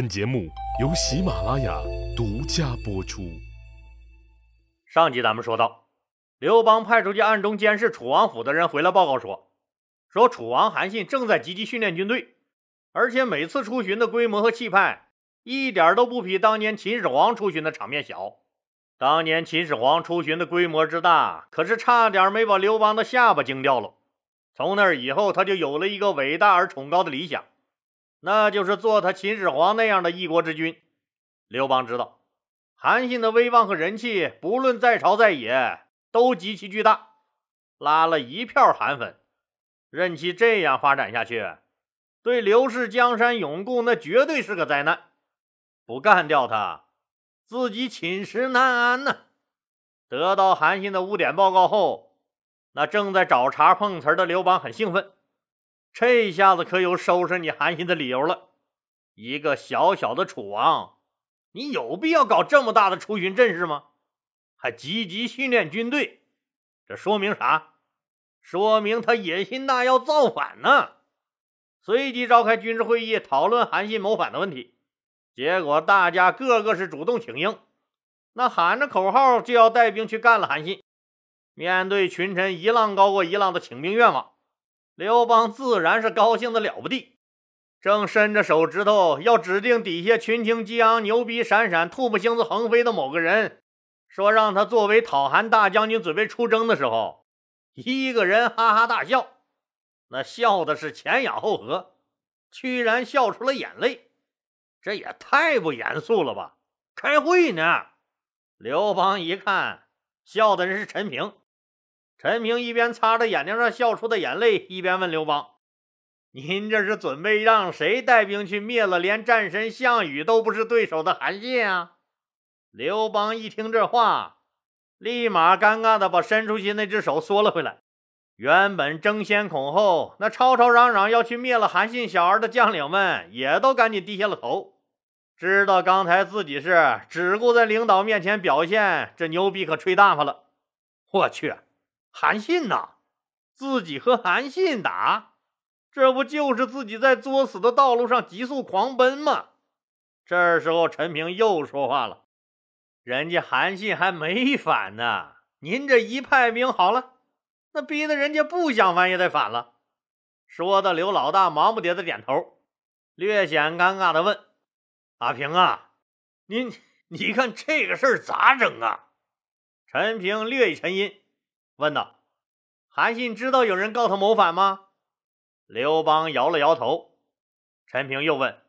本节目由喜马拉雅独家播出。上集咱们说到，刘邦派出去暗中监视楚王府的人回来报告说，说楚王韩信正在积极训练军队，而且每次出巡的规模和气派一点都不比当年秦始皇出巡的场面小。当年秦始皇出巡的规模之大，可是差点没把刘邦的下巴惊掉了。从那以后，他就有了一个伟大而崇高的理想。那就是做他秦始皇那样的一国之君。刘邦知道，韩信的威望和人气，不论在朝在野，都极其巨大，拉了一票韩粉。任其这样发展下去，对刘氏江山永固，那绝对是个灾难。不干掉他，自己寝食难安呢。得到韩信的污点报告后，那正在找茬碰瓷的刘邦很兴奋。这下子可有收拾你韩信的理由了。一个小小的楚王，你有必要搞这么大的出巡阵势吗？还积极训练军队，这说明啥？说明他野心大，要造反呢。随即召开军事会议，讨论韩信谋反的问题。结果大家个个是主动请缨，那喊着口号就要带兵去干了韩信。面对群臣一浪高过一浪的请兵愿望。刘邦自然是高兴的了不地，正伸着手指头要指定底下群情激昂、牛逼闪闪、唾沫星子横飞的某个人，说让他作为讨韩大将军准备出征的时候，一个人哈哈大笑，那笑的是前仰后合，居然笑出了眼泪，这也太不严肃了吧？开会呢？刘邦一看，笑的人是陈平。陈平一边擦着眼睛上笑出的眼泪，一边问刘邦：“您这是准备让谁带兵去灭了连战神项羽都不是对手的韩信啊？”刘邦一听这话，立马尴尬的把伸出去那只手缩了回来。原本争先恐后、那吵吵嚷嚷要去灭了韩信小儿的将领们，也都赶紧低下了头，知道刚才自己是只顾在领导面前表现，这牛逼可吹大发了。我去！韩信呐，自己和韩信打，这不就是自己在作死的道路上急速狂奔吗？这时候，陈平又说话了：“人家韩信还没反呢，您这一派兵好了，那逼得人家不想反也得反了。”说的刘老大忙不迭的点头，略显尴尬的问：“阿平啊，您你看这个事儿咋整啊？”陈平略一沉吟。问道：“韩信知道有人告他谋反吗？”刘邦摇了摇头。陈平又问：“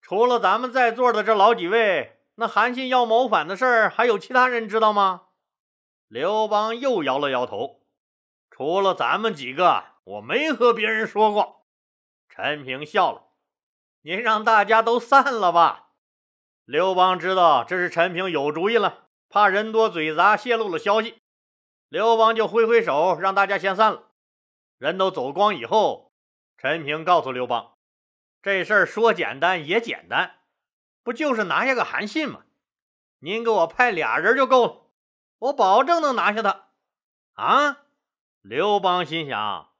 除了咱们在座的这老几位，那韩信要谋反的事儿，还有其他人知道吗？”刘邦又摇了摇头：“除了咱们几个，我没和别人说过。”陈平笑了：“您让大家都散了吧。”刘邦知道这是陈平有主意了，怕人多嘴杂泄露了消息。刘邦就挥挥手，让大家先散了。人都走光以后，陈平告诉刘邦：“这事儿说简单也简单，不就是拿下个韩信吗？您给我派俩人就够了，我保证能拿下他。”啊！刘邦心想：“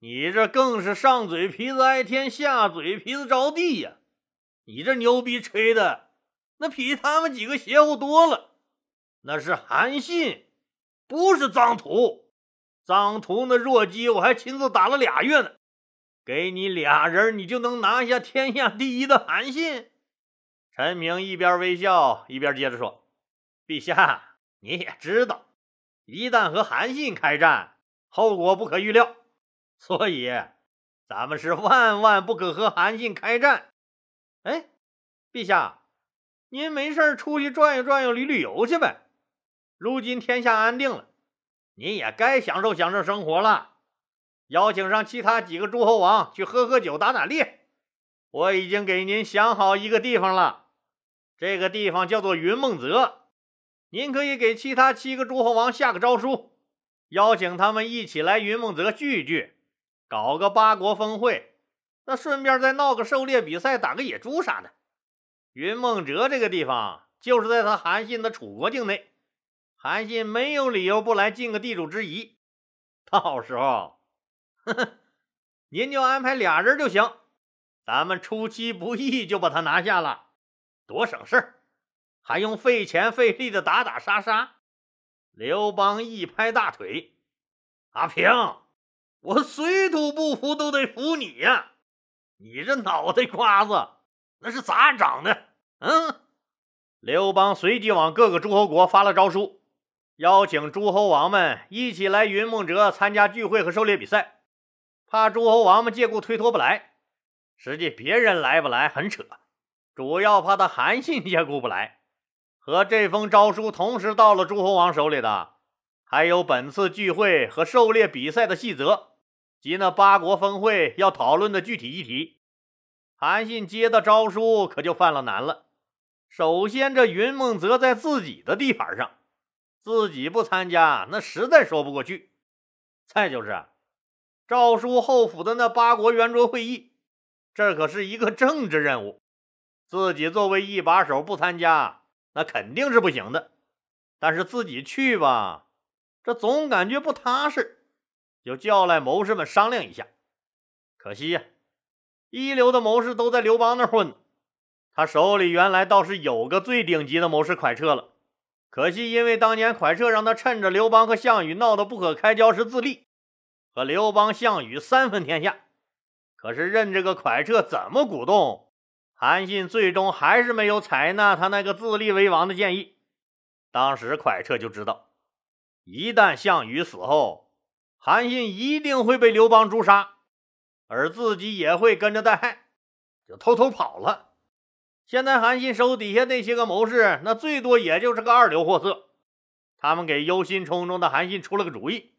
你这更是上嘴皮子挨天，下嘴皮子着地呀！你这牛逼吹的，那比他们几个邪乎多了。那是韩信。”不是脏土，脏土那弱鸡，我还亲自打了俩月呢。给你俩人，你就能拿下天下第一的韩信？陈明一边微笑一边接着说：“陛下，你也知道，一旦和韩信开战，后果不可预料，所以咱们是万万不可和韩信开战。”哎，陛下，您没事出去转悠转悠、旅旅游去呗。如今天下安定了，您也该享受享受生活了。邀请上其他几个诸侯王去喝喝酒、打打猎。我已经给您想好一个地方了，这个地方叫做云梦泽。您可以给其他七个诸侯王下个诏书，邀请他们一起来云梦泽聚聚，搞个八国峰会。那顺便再闹个狩猎比赛，打个野猪啥的。云梦泽这个地方就是在他韩信的楚国境内。韩信没有理由不来尽个地主之谊，到时候，呵呵，您就安排俩人就行，咱们出其不意就把他拿下了。多省事儿，还用费钱费力的打打杀杀。刘邦一拍大腿：“阿平，我水土不服都得服你呀！你这脑袋瓜子那是咋长的？”嗯。刘邦随即往各个诸侯国发了诏书，邀请诸侯王们一起来云梦泽参加聚会和狩猎比赛。怕诸侯王们借故推脱不来，实际别人来不来很扯，主要怕他韩信借故不来。和这封诏书同时到了诸侯王手里的，还有本次聚会和狩猎比赛的细则及那八国峰会要讨论的具体议题。韩信接到诏书，可就犯了难了。首先，这云梦泽在自己的地盘上，自己不参加，那实在说不过去。再就是，诏书后府的那八国圆桌会议，这可是一个政治任务，自己作为一把手不参加，那肯定是不行的。但是自己去吧，这总感觉不踏实，就叫来谋士们商量一下。可惜呀，一流的谋士都在刘邦那混。他手里原来倒是有个最顶级的谋士蒯彻了，可惜因为当年蒯彻让他趁着刘邦和项羽闹得不可开交时自立，和刘邦、项羽三分天下。可是任这个蒯彻怎么鼓动，韩信最终还是没有采纳他那个自立为王的建议。当时蒯彻就知道，一旦项羽死后，韩信一定会被刘邦诛杀，而自己也会跟着带害，就偷偷跑了。现在韩信手底下那些个谋士，那最多也就是个二流货色。他们给忧心忡忡的韩信出了个主意。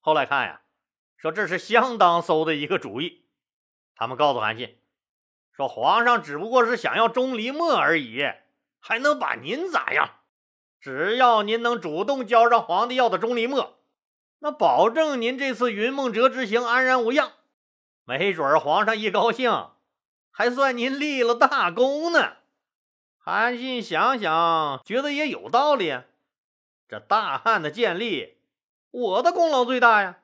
后来看呀，说这是相当馊的一个主意。他们告诉韩信，说皇上只不过是想要钟离墨而已，还能把您咋样？只要您能主动交上皇帝要的钟离墨，那保证您这次云梦泽之行安然无恙。没准皇上一高兴。还算您立了大功呢。韩信想想，觉得也有道理。这大汉的建立，我的功劳最大呀。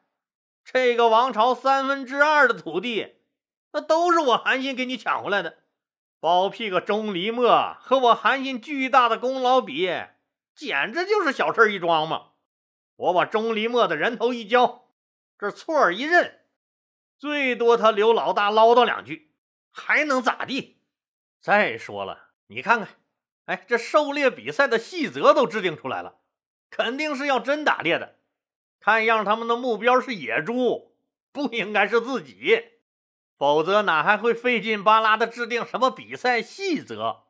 这个王朝三分之二的土地，那都是我韩信给你抢回来的。包庇个钟离墨，和我韩信巨大的功劳比，简直就是小事一桩嘛。我把钟离墨的人头一交，这错一认，最多他刘老大唠叨两句。还能咋地？再说了，你看看，哎，这狩猎比赛的细则都制定出来了，肯定是要真打猎的。看样他们的目标是野猪，不应该是自己，否则哪还会费劲巴拉的制定什么比赛细则？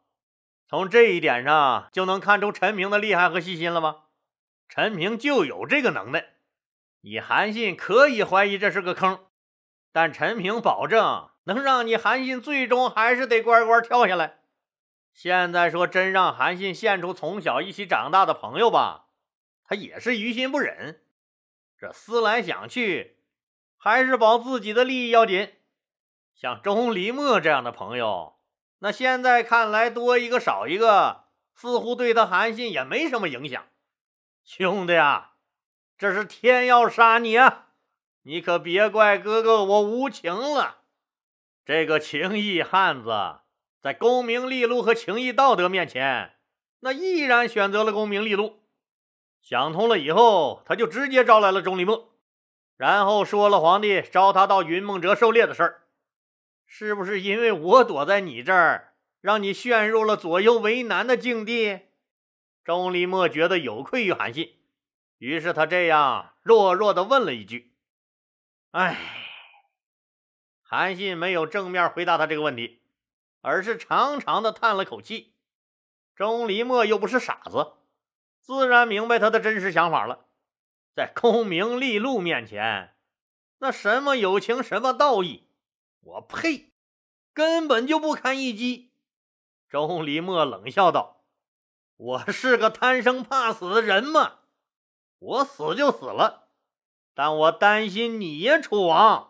从这一点上就能看出陈平的厉害和细心了吗？陈平就有这个能耐。你韩信可以怀疑这是个坑，但陈平保证。能让你韩信最终还是得乖乖跳下来。现在说真让韩信献出从小一起长大的朋友吧，他也是于心不忍。这思来想去，还是保自己的利益要紧。像钟离墨这样的朋友，那现在看来多一个少一个，似乎对他韩信也没什么影响。兄弟啊，这是天要杀你啊！你可别怪哥哥我无情了。这个情义汉子，在功名利禄和情义道德面前，那毅然选择了功名利禄。想通了以后，他就直接招来了钟离墨，然后说了皇帝招他到云梦泽狩猎的事儿。是不是因为我躲在你这儿，让你陷入了左右为难的境地？钟离墨觉得有愧于韩信，于是他这样弱弱的问了一句：“哎。”韩信没有正面回答他这个问题，而是长长的叹了口气。钟离墨又不是傻子，自然明白他的真实想法了。在功名利禄面前，那什么友情，什么道义，我呸，根本就不堪一击。钟离墨冷笑道：“我是个贪生怕死的人吗？我死就死了，但我担心你呀，楚王。”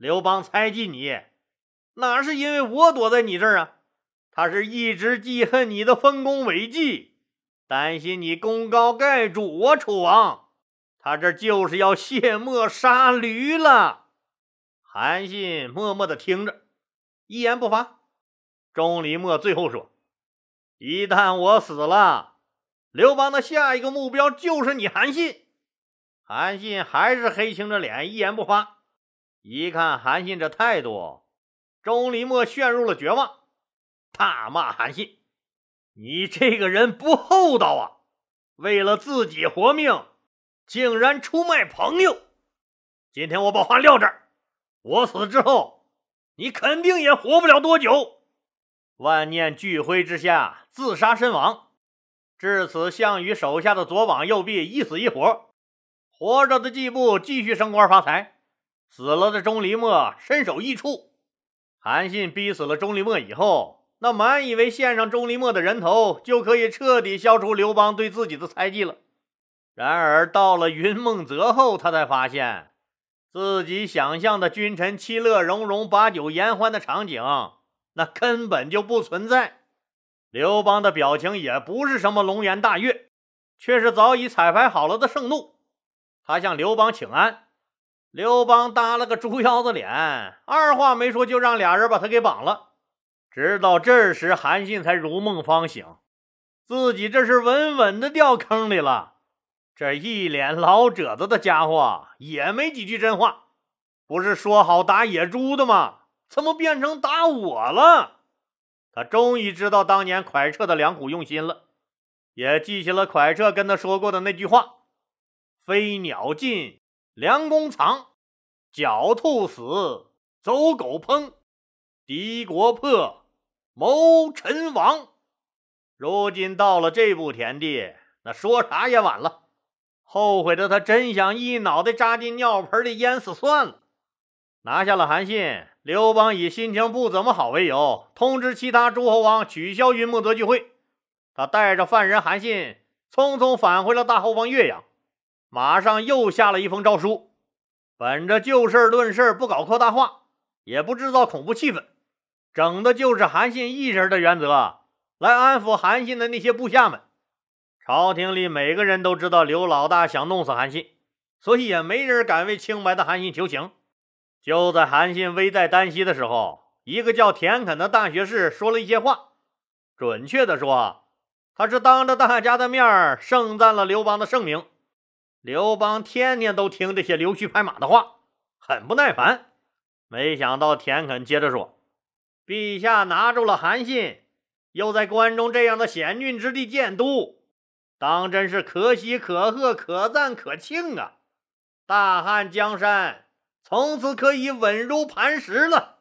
刘邦猜忌你，哪是因为我躲在你这儿啊？他是一直记恨你的丰功伟绩，担心你功高盖主啊，楚王。他这就是要卸磨杀驴了。韩信默默的听着，一言不发。钟离莫最后说：“一旦我死了，刘邦的下一个目标就是你韩信。韩信还是黑青着脸，一言不发。一看韩信这态度，钟离墨陷入了绝望，大骂韩信：“你这个人不厚道啊！为了自己活命，竟然出卖朋友！今天我把话撂这儿，我死之后，你肯定也活不了多久。”万念俱灰之下，自杀身亡。至此，项羽手下的左膀右臂一死一活，活着的季布继续升官发财，死了的钟离墨身首异处。韩信逼死了钟离墨以后，那满以为献上钟离墨的人头就可以彻底消除刘邦对自己的猜忌了。然而到了云梦泽后，他才发现自己想象的君臣其乐融融、把酒言欢的场景。那根本就不存在。刘邦的表情也不是什么龙颜大悦，却是早已彩排好了的盛怒。他向刘邦请安，刘邦搭了个猪腰子脸，二话没说就让俩人把他给绑了。直到这时，韩信才如梦方醒，自己这是稳稳的掉坑里了。这一脸老褶子的家伙也没几句真话，不是说好打野猪的吗？怎么变成打我了？他终于知道当年蒯彻的良苦用心了，也记起了蒯彻跟他说过的那句话：“飞鸟尽，良弓藏；狡兔死，走狗烹；敌国破，谋臣亡。”如今到了这步田地，那说啥也晚了。后悔的他真想一脑袋扎进尿盆里淹死算了。拿下了韩信。刘邦以心情不怎么好为由，通知其他诸侯王取消云梦泽聚会。他带着犯人韩信匆匆返回了大后方岳阳，马上又下了一封诏书。本着就事论事，不搞扩大化，也不制造恐怖气氛，整的就是韩信一人的原则，来安抚韩信的那些部下们。朝廷里每个人都知道刘老大想弄死韩信，所以也没人敢为清白的韩信求情。就在韩信危在旦夕的时候，一个叫田肯的大学士说了一些话。准确的说，他是当着大家的面盛赞了刘邦的盛名。刘邦天天都听这些溜须拍马的话，很不耐烦。没想到田肯接着说：“陛下拿住了韩信，又在关中这样的险峻之地建都，当真是可喜可贺、可赞可庆啊！大汉江山。”从此可以稳如磐石了。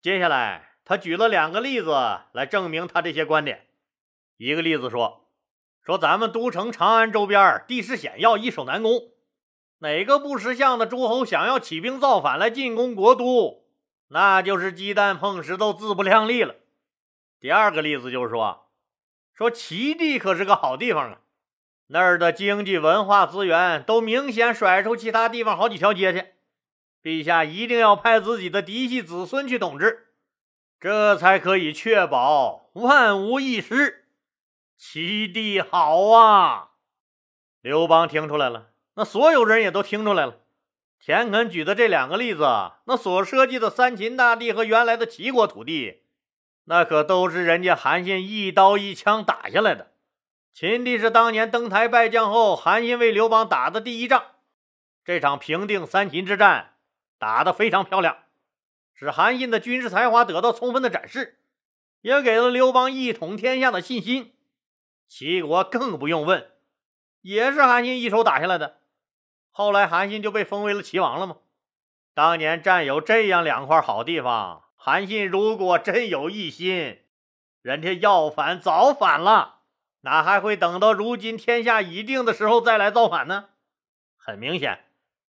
接下来，他举了两个例子来证明他这些观点。一个例子说，说咱们都城长安周边地势险要，易守难攻，哪个不识相的诸侯想要起兵造反来进攻国都，那就是鸡蛋碰石头，自不量力了。第二个例子就是说，说齐地可是个好地方啊，那儿的经济文化资源都明显甩出其他地方好几条街去。陛下一定要派自己的嫡系子孙去统治，这才可以确保万无一失。齐地好啊！刘邦听出来了，那所有人也都听出来了。田肯举的这两个例子，那所涉及的三秦大地和原来的齐国土地，那可都是人家韩信一刀一枪打下来的。秦地是当年登台拜将后，韩信为刘邦打的第一仗，这场平定三秦之战。打得非常漂亮，使韩信的军事才华得到充分的展示，也给了刘邦一统天下的信心。齐国更不用问，也是韩信一手打下来的。后来韩信就被封为了齐王了吗？当年占有这样两块好地方，韩信如果真有异心，人家要反早反了，哪还会等到如今天下已定的时候再来造反呢？很明显。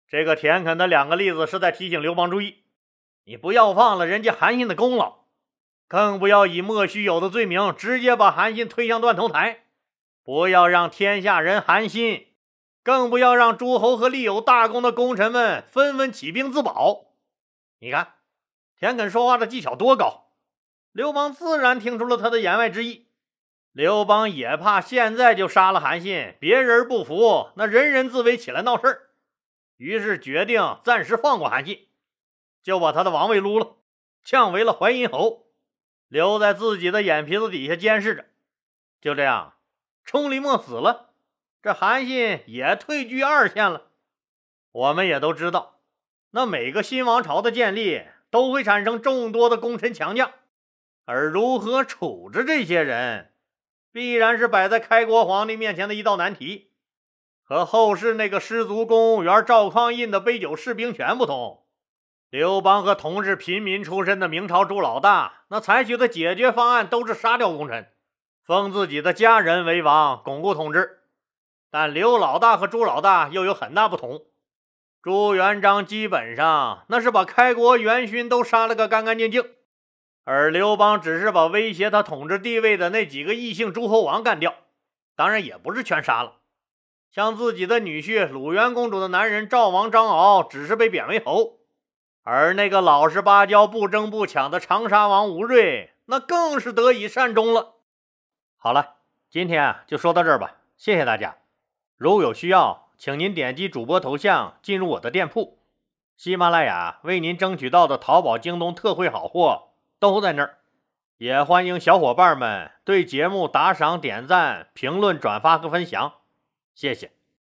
这个田肯的两个例子是在提醒刘邦注意，你不要忘了人家韩信的功劳，更不要以莫须有的罪名直接把韩信推向断头台，不要让天下人寒心，更不要让诸侯和立有大功的功臣们纷纷起兵自保。你看，田肯说话的技巧多高，刘邦自然听出了他的言外之意。刘邦也怕现在就杀了韩信，别人不服，那人人自危起来闹事儿。于是决定暂时放过韩信，就把他的王位撸了，降为了淮阴侯，留在自己的眼皮子底下监视着。就这样，冲离墨死了，这韩信也退居二线了。我们也都知道，那每个新王朝的建立都会产生众多的功臣强将，而如何处置这些人，必然是摆在开国皇帝面前的一道难题。和后世那个失足公务员赵匡胤的杯酒释兵权不同，刘邦和同是平民出身的明朝朱老大，那采取的解决方案都是杀掉功臣，封自己的家人为王，巩固统治。但刘老大和朱老大又有很大不同。朱元璋基本上那是把开国元勋都杀了个干干净净，而刘邦只是把威胁他统治地位的那几个异姓诸侯王干掉，当然也不是全杀了。像自己的女婿鲁元公主的男人赵王张敖，只是被贬为侯；而那个老实巴交、不争不抢的长沙王吴瑞，那更是得以善终了。好了，今天啊就说到这儿吧，谢谢大家。如有需要，请您点击主播头像进入我的店铺，喜马拉雅为您争取到的淘宝、京东特惠好货都在那儿。也欢迎小伙伴们对节目打赏、点赞、评论、转发和分享。谢谢。